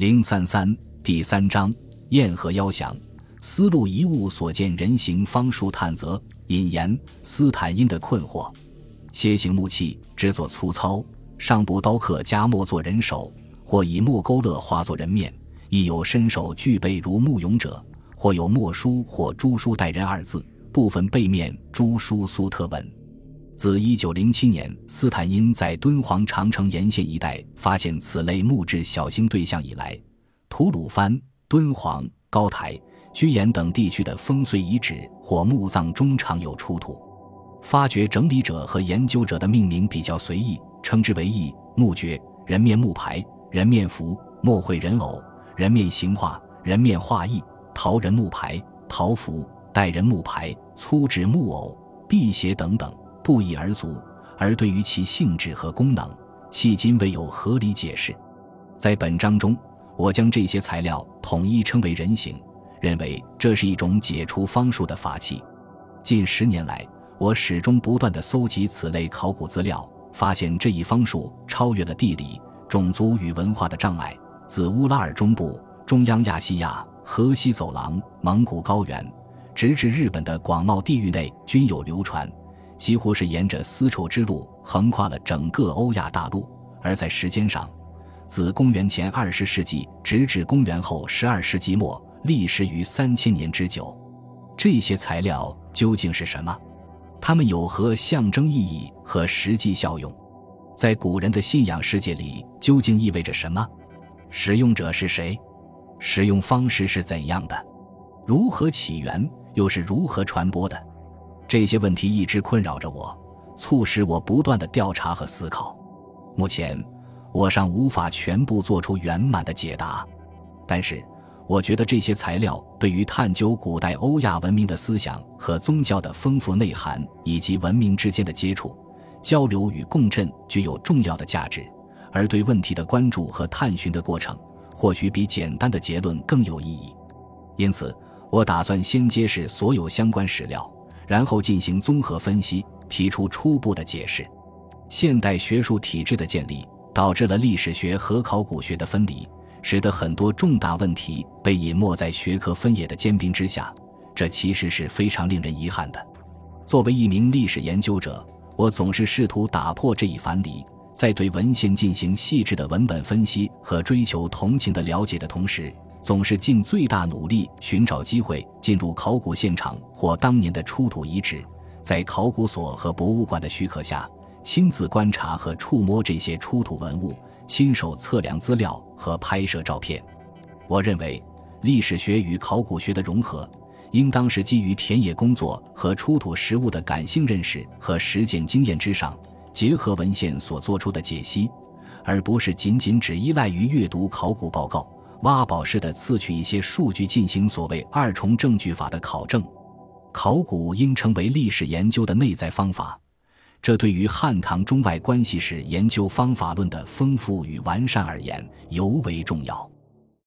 零三三第三章燕和邀降。丝路遗物所见人形方术探则引言斯坦因的困惑。楔形木器制作粗糙，上部刀刻加墨作人手，或以墨勾勒画作人面；亦有身手具备如木俑者，或有墨书或朱书代人二字，部分背面朱书苏特文。自一九零七年斯坦因在敦煌长城沿线一带发现此类木质小型对象以来，吐鲁番、敦煌、高台、居延等地区的烽燧遗址或墓葬中常有出土。发掘整理者和研究者的命名比较随意，称之为义墓掘、人面木牌、人面符、墨绘人偶、人面形画、人面画意、陶人木牌、陶符、代人木牌、粗纸木偶、辟邪等等。不一而足，而对于其性质和功能，迄今未有合理解释。在本章中，我将这些材料统一称为人形，认为这是一种解除方术的法器。近十年来，我始终不断地搜集此类考古资料，发现这一方术超越了地理、种族与文化的障碍，自乌拉尔中部、中央亚细亚、河西走廊、蒙古高原，直至日本的广袤地域内均有流传。几乎是沿着丝绸之路横跨了整个欧亚大陆，而在时间上，自公元前二十世纪直至公元后十二世纪末，历时于三千年之久。这些材料究竟是什么？它们有何象征意义和实际效用？在古人的信仰世界里，究竟意味着什么？使用者是谁？使用方式是怎样的？如何起源？又是如何传播的？这些问题一直困扰着我，促使我不断的调查和思考。目前，我尚无法全部做出圆满的解答，但是，我觉得这些材料对于探究古代欧亚文明的思想和宗教的丰富内涵，以及文明之间的接触、交流与共振具有重要的价值。而对问题的关注和探寻的过程，或许比简单的结论更有意义。因此，我打算先揭示所有相关史料。然后进行综合分析，提出初步的解释。现代学术体制的建立导致了历史学和考古学的分离，使得很多重大问题被隐没在学科分野的坚冰之下。这其实是非常令人遗憾的。作为一名历史研究者，我总是试图打破这一樊篱，在对文献进行细致的文本分析和追求同情的了解的同时。总是尽最大努力寻找机会进入考古现场或当年的出土遗址，在考古所和博物馆的许可下，亲自观察和触摸这些出土文物，亲手测量资料和拍摄照片。我认为，历史学与考古学的融合，应当是基于田野工作和出土实物的感性认识和实践经验之上，结合文献所做出的解析，而不是仅仅只依赖于阅读考古报告。挖宝式的刺取一些数据进行所谓二重证据法的考证，考古应成为历史研究的内在方法，这对于汉唐中外关系史研究方法论的丰富与完善而言尤为重要。